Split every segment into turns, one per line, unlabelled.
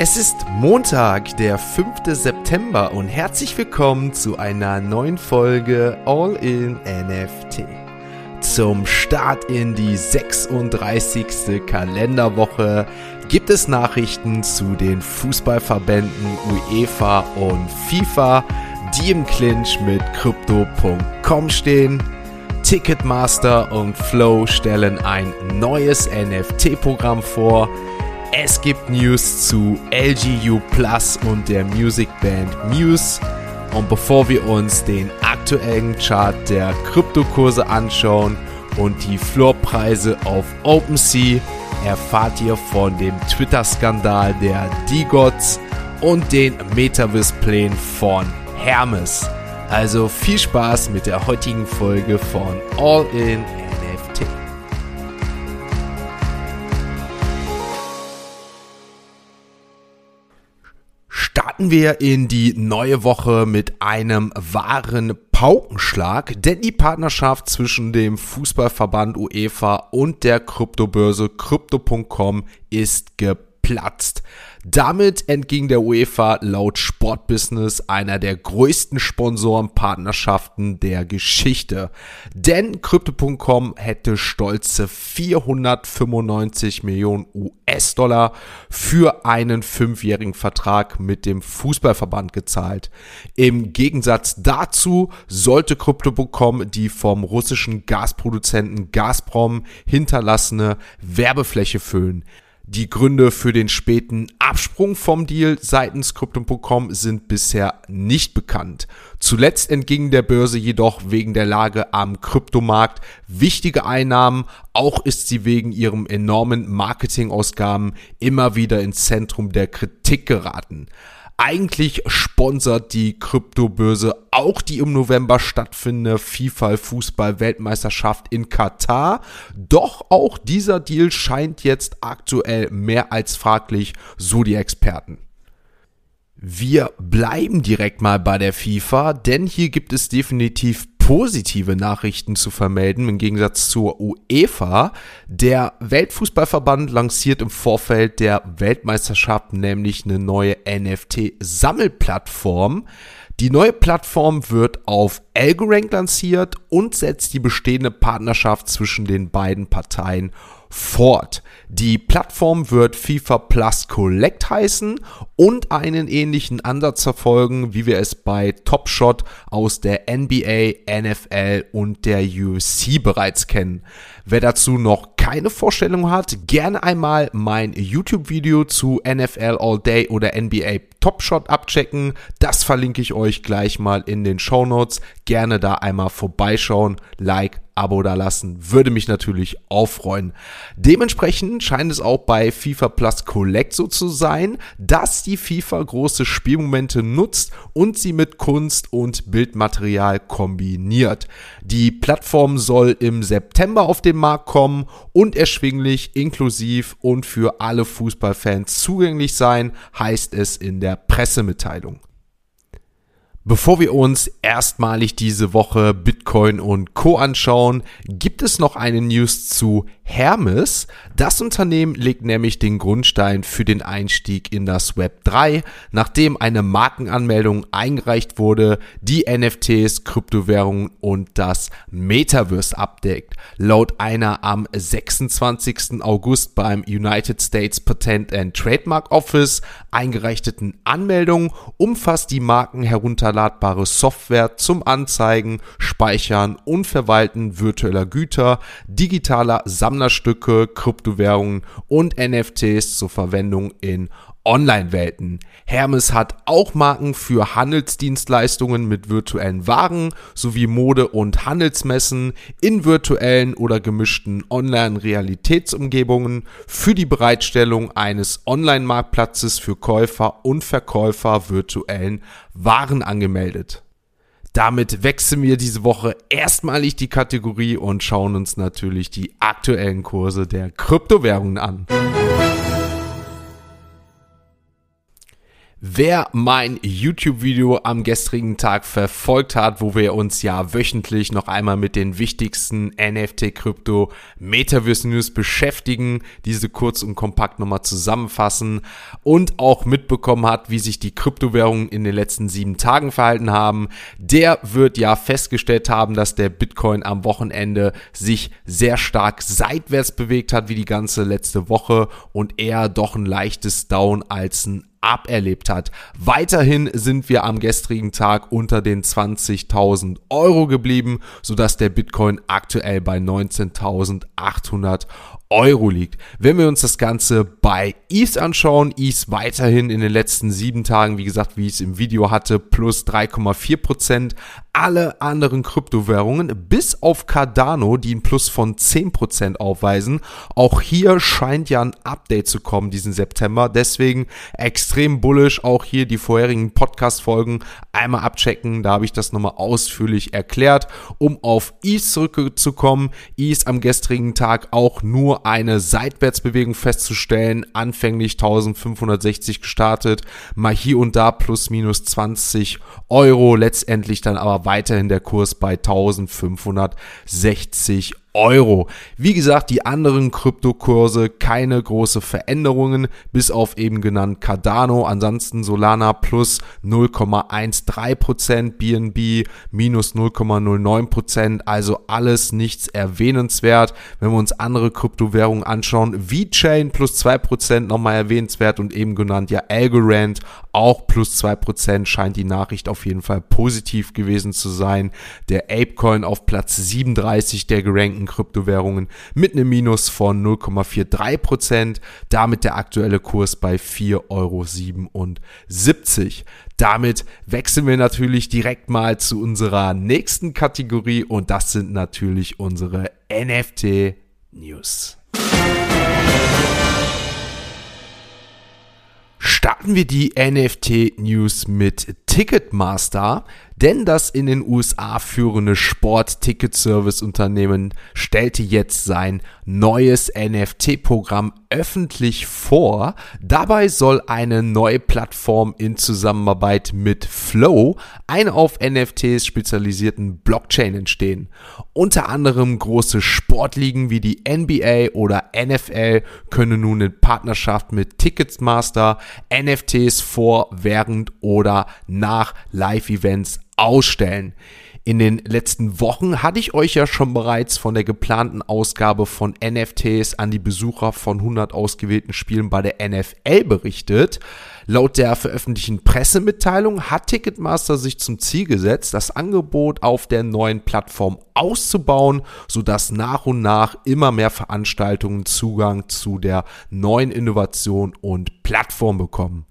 Es ist Montag, der 5. September und herzlich willkommen zu einer neuen Folge All in NFT. Zum Start in die 36. Kalenderwoche gibt es Nachrichten zu den Fußballverbänden UEFA und FIFA, die im Clinch mit Crypto.com stehen. Ticketmaster und Flow stellen ein neues NFT-Programm vor. Es gibt News zu LGU Plus und der Musikband Muse. Und bevor wir uns den aktuellen Chart der Kryptokurse anschauen und die Floorpreise auf OpenSea, erfahrt ihr von dem Twitter-Skandal der D-Gods und den Metaverse-Plänen von Hermes. Also viel Spaß mit der heutigen Folge von All in starten wir in die neue Woche mit einem wahren Paukenschlag, denn die Partnerschaft zwischen dem Fußballverband UEFA und der Kryptobörse Crypto.com ist geplatzt. Damit entging der UEFA laut Sportbusiness einer der größten Sponsorenpartnerschaften der Geschichte. Denn Crypto.com hätte stolze 495 Millionen US-Dollar für einen fünfjährigen Vertrag mit dem Fußballverband gezahlt. Im Gegensatz dazu sollte Crypto.com die vom russischen Gasproduzenten Gazprom hinterlassene Werbefläche füllen. Die Gründe für den späten Absprung vom Deal seitens Crypto.com sind bisher nicht bekannt. Zuletzt entgingen der Börse jedoch wegen der Lage am Kryptomarkt wichtige Einnahmen, auch ist sie wegen ihrem enormen Marketingausgaben immer wieder ins Zentrum der Kritik geraten. Eigentlich sponsert die Kryptobörse auch die im November stattfindende FIFA Fußball Weltmeisterschaft in Katar. Doch auch dieser Deal scheint jetzt aktuell mehr als fraglich, so die Experten. Wir bleiben direkt mal bei der FIFA, denn hier gibt es definitiv positive Nachrichten zu vermelden im Gegensatz zur UEFA. Der Weltfußballverband lanciert im Vorfeld der Weltmeisterschaft nämlich eine neue NFT-Sammelplattform. Die neue Plattform wird auf Algorand lanciert und setzt die bestehende Partnerschaft zwischen den beiden Parteien fort. Die Plattform wird FIFA Plus Collect heißen und einen ähnlichen Ansatz verfolgen, wie wir es bei Top Shot aus der NBA, NFL und der UFC bereits kennen. Wer dazu noch keine Vorstellung hat, gerne einmal mein YouTube-Video zu NFL All Day oder NBA Top Shot abchecken. Das verlinke ich euch gleich mal in den Show Notes. Gerne da einmal vorbeischauen, Like, Abo da lassen, würde mich natürlich auch freuen. Dementsprechend scheint es auch bei FIFA Plus Collect so zu sein, dass die FIFA große Spielmomente nutzt und sie mit Kunst und Bildmaterial kombiniert. Die Plattform soll im September auf den Markt kommen und erschwinglich, inklusiv und für alle Fußballfans zugänglich sein, heißt es in der Pressemitteilung. Bevor wir uns erstmalig diese Woche Bitcoin und Co. anschauen, gibt es noch eine News zu Hermes. Das Unternehmen legt nämlich den Grundstein für den Einstieg in das Web 3, nachdem eine Markenanmeldung eingereicht wurde, die NFTs, Kryptowährungen und das Metaverse abdeckt. Laut einer am 26. August beim United States Patent and Trademark Office eingereichten Anmeldung umfasst die Marken herunterladbare Software zum Anzeigen, Speichern und Verwalten virtueller Güter, digitaler Sammlerstücke, Kryptowährungen und NFTs zur Verwendung in Online-Welten. Hermes hat auch Marken für Handelsdienstleistungen mit virtuellen Waren sowie Mode- und Handelsmessen in virtuellen oder gemischten Online-Realitätsumgebungen für die Bereitstellung eines Online-Marktplatzes für Käufer und Verkäufer virtuellen Waren angemeldet. Damit wechseln wir diese Woche erstmalig die Kategorie und schauen uns natürlich die aktuellen Kurse der Kryptowährungen an. Wer mein YouTube-Video am gestrigen Tag verfolgt hat, wo wir uns ja wöchentlich noch einmal mit den wichtigsten NFT, Krypto, Metaverse News beschäftigen, diese kurz und kompakt nochmal zusammenfassen und auch mitbekommen hat, wie sich die Kryptowährungen in den letzten sieben Tagen verhalten haben, der wird ja festgestellt haben, dass der Bitcoin am Wochenende sich sehr stark seitwärts bewegt hat, wie die ganze letzte Woche und eher doch ein leichtes Down als ein aberlebt hat. Weiterhin sind wir am gestrigen Tag unter den 20.000 Euro geblieben, sodass der Bitcoin aktuell bei 19.800 Euro liegt. Wenn wir uns das Ganze bei ETH anschauen, ETH weiterhin in den letzten sieben Tagen, wie gesagt, wie ich es im Video hatte, plus 3,4 Prozent. Alle anderen Kryptowährungen, bis auf Cardano, die einen Plus von 10 Prozent aufweisen. Auch hier scheint ja ein Update zu kommen diesen September. Deswegen extrem bullish. Auch hier die vorherigen Podcast-Folgen einmal abchecken. Da habe ich das nochmal ausführlich erklärt. Um auf ETH zurückzukommen, ETH am gestrigen Tag auch nur eine Seitwärtsbewegung festzustellen. Anfänglich 1560 gestartet, mal hier und da plus minus 20 Euro, letztendlich dann aber weiterhin der Kurs bei 1560 Euro. Wie gesagt, die anderen Kryptokurse keine große Veränderungen, bis auf eben genannt Cardano. Ansonsten Solana plus 0,13%, BNB minus 0,09%. Also alles nichts erwähnenswert. Wenn wir uns andere Kryptowährungen anschauen, VeChain plus 2% nochmal erwähnenswert und eben genannt ja Algorand auch plus 2% scheint die Nachricht auf jeden Fall positiv gewesen zu sein. Der Apecoin auf Platz 37 der gerankten Kryptowährungen mit einem Minus von 0,43%. Damit der aktuelle Kurs bei 4,77 Euro. Damit wechseln wir natürlich direkt mal zu unserer nächsten Kategorie und das sind natürlich unsere NFT News. Starten wir die NFT News mit Ticketmaster, denn das in den USA führende Sport-Ticket-Service-Unternehmen stellte jetzt sein neues NFT-Programm öffentlich vor. Dabei soll eine neue Plattform in Zusammenarbeit mit Flow, eine auf NFTs spezialisierten Blockchain entstehen. Unter anderem große Sportligen wie die NBA oder NFL können nun in Partnerschaft mit Ticketmaster NFTs vor, während oder nach Live-Events ausstellen. In den letzten Wochen hatte ich euch ja schon bereits von der geplanten Ausgabe von NFTs an die Besucher von 100 ausgewählten Spielen bei der NFL berichtet. Laut der veröffentlichten Pressemitteilung hat Ticketmaster sich zum Ziel gesetzt, das Angebot auf der neuen Plattform auszubauen, sodass nach und nach immer mehr Veranstaltungen Zugang zu der neuen Innovation und Plattform bekommen.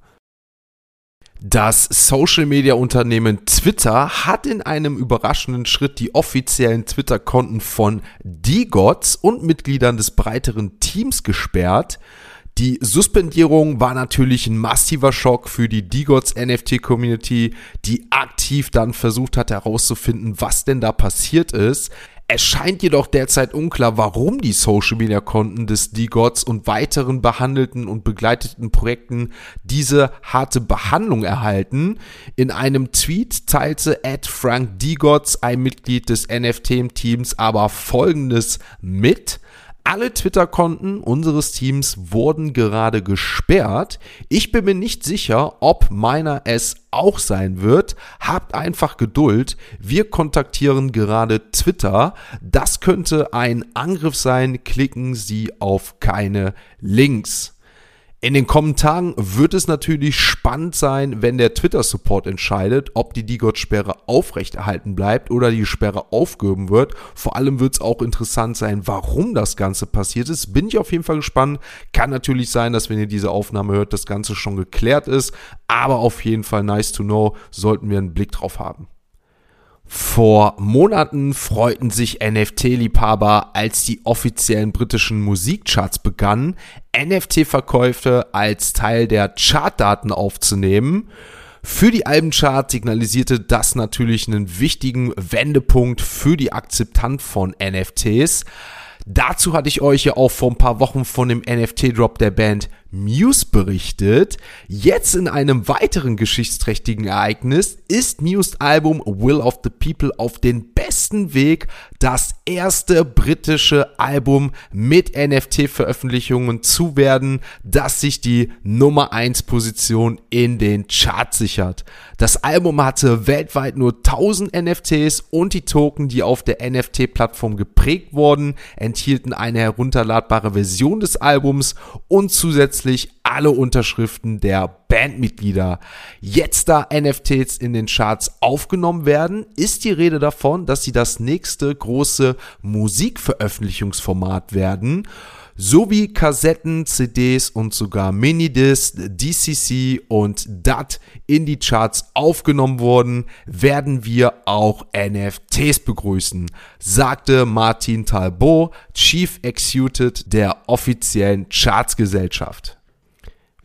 Das Social-Media-Unternehmen Twitter hat in einem überraschenden Schritt die offiziellen Twitter-Konten von D-Gods und Mitgliedern des breiteren Teams gesperrt. Die Suspendierung war natürlich ein massiver Schock für die D-Gods NFT-Community, die aktiv dann versucht hat herauszufinden, was denn da passiert ist. Es scheint jedoch derzeit unklar, warum die Social Media Konten des D-Gods und weiteren behandelten und begleiteten Projekten diese harte Behandlung erhalten. In einem Tweet teilte Ed Frank D-Gods, ein Mitglied des NFT-Teams, aber folgendes mit. Alle Twitter-Konten unseres Teams wurden gerade gesperrt. Ich bin mir nicht sicher, ob meiner es auch sein wird. Habt einfach Geduld. Wir kontaktieren gerade Twitter. Das könnte ein Angriff sein. Klicken Sie auf keine Links. In den Kommentaren wird es natürlich spannend sein, wenn der Twitter-Support entscheidet, ob die Digot-Sperre aufrechterhalten bleibt oder die Sperre aufgehoben wird. Vor allem wird es auch interessant sein, warum das Ganze passiert ist. Bin ich auf jeden Fall gespannt. Kann natürlich sein, dass wenn ihr diese Aufnahme hört, das Ganze schon geklärt ist. Aber auf jeden Fall nice to know, sollten wir einen Blick drauf haben. Vor Monaten freuten sich NFT-Liebhaber, als die offiziellen britischen Musikcharts begannen, NFT-Verkäufe als Teil der Chartdaten aufzunehmen. Für die Albenchart signalisierte das natürlich einen wichtigen Wendepunkt für die Akzeptanz von NFTs. Dazu hatte ich euch ja auch vor ein paar Wochen von dem NFT-Drop der Band Muse berichtet. Jetzt in einem weiteren geschichtsträchtigen Ereignis ist Muse Album Will of the People auf den besten Weg, das erste britische Album mit NFT-Veröffentlichungen zu werden, das sich die Nummer 1 Position in den Charts sichert. Das Album hatte weltweit nur 1000 NFTs und die Token, die auf der NFT-Plattform geprägt wurden, enthielten eine herunterladbare Version des Albums und zusätzlich alle Unterschriften der Bandmitglieder. Jetzt da NFTs in den Charts aufgenommen werden, ist die Rede davon, dass sie das nächste große Musikveröffentlichungsformat werden sowie Kassetten, CDs und sogar Minidiscs, DCC und DAT in die Charts aufgenommen wurden, werden wir auch NFTs begrüßen, sagte Martin Talbot, Chief Executive der offiziellen Chartsgesellschaft.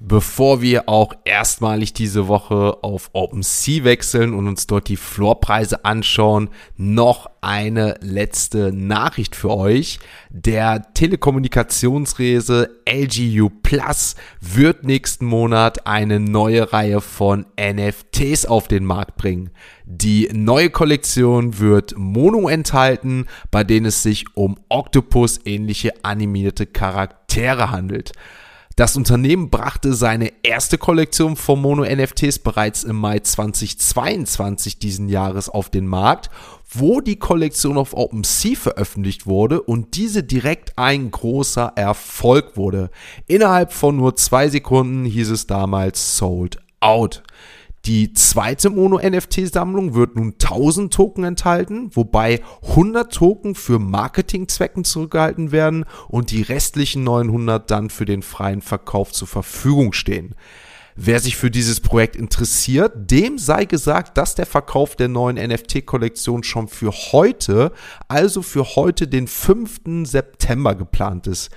Bevor wir auch erstmalig diese Woche auf OpenSea wechseln und uns dort die Floorpreise anschauen, noch eine letzte Nachricht für euch. Der Telekommunikationsrese LGU Plus wird nächsten Monat eine neue Reihe von NFTs auf den Markt bringen. Die neue Kollektion wird Mono enthalten, bei denen es sich um Octopus ähnliche animierte Charaktere handelt. Das Unternehmen brachte seine erste Kollektion von Mono-NFTs bereits im Mai 2022 diesen Jahres auf den Markt, wo die Kollektion auf OpenSea veröffentlicht wurde und diese direkt ein großer Erfolg wurde. Innerhalb von nur zwei Sekunden hieß es damals sold out. Die zweite Mono-NFT-Sammlung wird nun 1000 Token enthalten, wobei 100 Token für Marketingzwecken zurückgehalten werden und die restlichen 900 dann für den freien Verkauf zur Verfügung stehen. Wer sich für dieses Projekt interessiert, dem sei gesagt, dass der Verkauf der neuen NFT-Kollektion schon für heute, also für heute den 5. September geplant ist.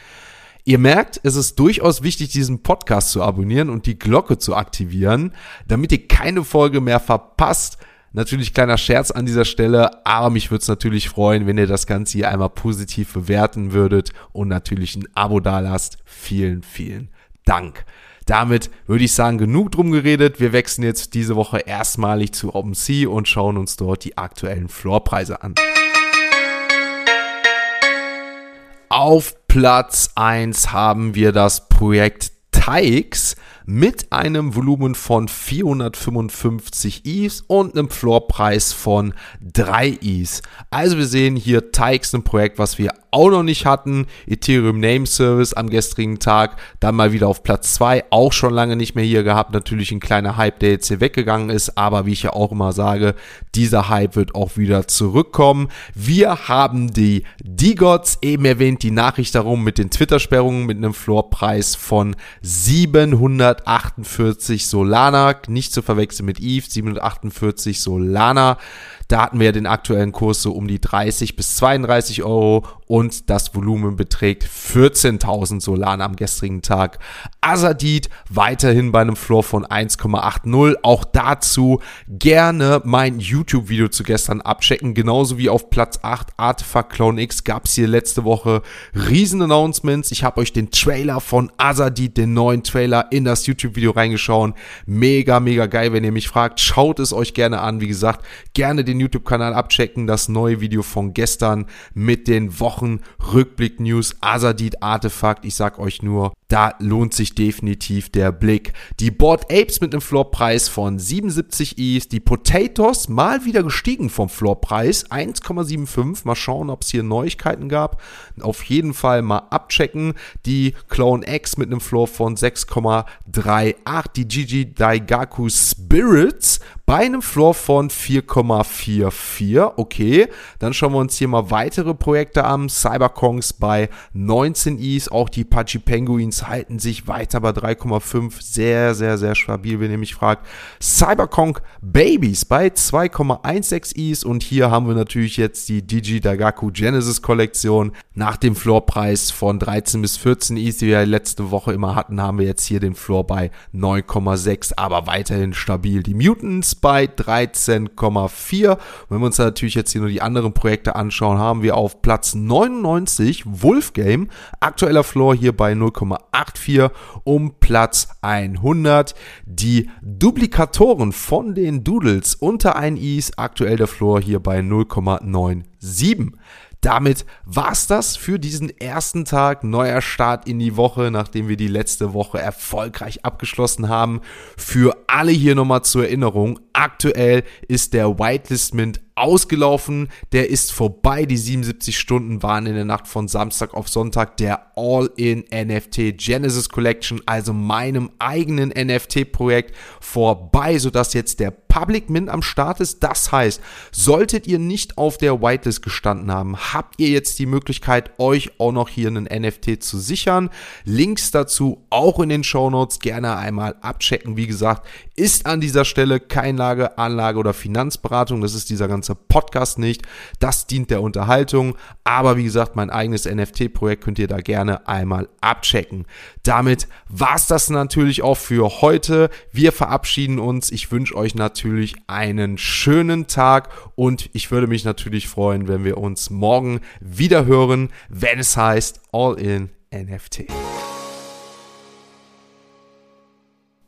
Ihr merkt, es ist durchaus wichtig, diesen Podcast zu abonnieren und die Glocke zu aktivieren, damit ihr keine Folge mehr verpasst. Natürlich kleiner Scherz an dieser Stelle, aber mich würde es natürlich freuen, wenn ihr das Ganze hier einmal positiv bewerten würdet und natürlich ein Abo dalasst. Vielen, vielen Dank. Damit würde ich sagen, genug drum geredet. Wir wechseln jetzt diese Woche erstmalig zu OpenSea und schauen uns dort die aktuellen Floorpreise an. Auf Platz 1 haben wir das Projekt Teix mit einem Volumen von 455 ETH und einem Floorpreis von 3 ETH. Also wir sehen hier Teix, ein Projekt, was wir auch noch nicht hatten. Ethereum Name Service am gestrigen Tag, dann mal wieder auf Platz 2, auch schon lange nicht mehr hier gehabt. Natürlich ein kleiner Hype, der jetzt hier weggegangen ist, aber wie ich ja auch immer sage, dieser Hype wird auch wieder zurückkommen. Wir haben die D-Gods, eben erwähnt, die Nachricht darum mit den Twitter-Sperrungen mit einem Floorpreis von 748 Solana, nicht zu verwechseln mit ETH, 748 Solana. Da hatten wir den aktuellen Kurs so um die 30 bis 32 Euro und das Volumen beträgt 14.000 Solana am gestrigen Tag. Azadid weiterhin bei einem Floor von 1,80. Auch dazu gerne mein YouTube-Video zu gestern abchecken. Genauso wie auf Platz 8 Artifact Clone X gab es hier letzte Woche Riesen-Announcements. Ich habe euch den Trailer von Azadid, den neuen Trailer, in das YouTube-Video reingeschaut. Mega, mega geil. Wenn ihr mich fragt, schaut es euch gerne an. Wie gesagt, gerne den YouTube-Kanal abchecken. Das neue Video von gestern mit den Wochen Rückblick News Azadid Artefakt. Ich sag euch nur, da lohnt sich definitiv der Blick. Die Board Apes mit einem Floorpreis von 77 ETH, die Potatoes mal wieder gestiegen vom Floorpreis 1,75. Mal schauen, ob es hier Neuigkeiten gab. Auf jeden Fall mal abchecken. Die Clone X mit einem Floor von 6,38, die Gigi Daigaku Spirits bei einem Floor von 4,44. Okay, dann schauen wir uns hier mal weitere Projekte an. Cyberkongs bei 19 ETH, auch die Pachi Penguins Coins halten sich weiter bei 3,5. Sehr, sehr, sehr stabil, wenn ihr mich fragt. Cyberconk Babies bei 2,16 Is. Und hier haben wir natürlich jetzt die Digi Dagaku Genesis Kollektion. Nach dem Floorpreis von 13 bis 14 Is, die wir letzte Woche immer hatten, haben wir jetzt hier den Floor bei 9,6, aber weiterhin stabil. Die Mutants bei 13,4. Wenn wir uns natürlich jetzt hier nur die anderen Projekte anschauen, haben wir auf Platz 99 Wolf. Aktueller Floor hier bei 0,8. 0,84 um Platz 100. Die Duplikatoren von den Doodles unter 1 Is, aktuell der Floor hier bei 0,97 damit war's das für diesen ersten Tag. Neuer Start in die Woche, nachdem wir die letzte Woche erfolgreich abgeschlossen haben. Für alle hier nochmal zur Erinnerung. Aktuell ist der Whitelist Mint ausgelaufen. Der ist vorbei. Die 77 Stunden waren in der Nacht von Samstag auf Sonntag der All-in NFT Genesis Collection, also meinem eigenen NFT-Projekt, vorbei, sodass jetzt der Public Mint am Start ist. Das heißt, solltet ihr nicht auf der Whitelist gestanden haben, habt ihr jetzt die Möglichkeit, euch auch noch hier einen NFT zu sichern. Links dazu auch in den Show Notes gerne einmal abchecken. Wie gesagt, ist an dieser Stelle kein Lage, Anlage oder Finanzberatung. Das ist dieser ganze Podcast nicht. Das dient der Unterhaltung. Aber wie gesagt, mein eigenes NFT-Projekt könnt ihr da gerne einmal abchecken. Damit war es das natürlich auch für heute. Wir verabschieden uns. Ich wünsche euch natürlich einen schönen Tag und ich würde mich natürlich freuen, wenn wir uns morgen wieder hören, wenn es heißt All in NFT.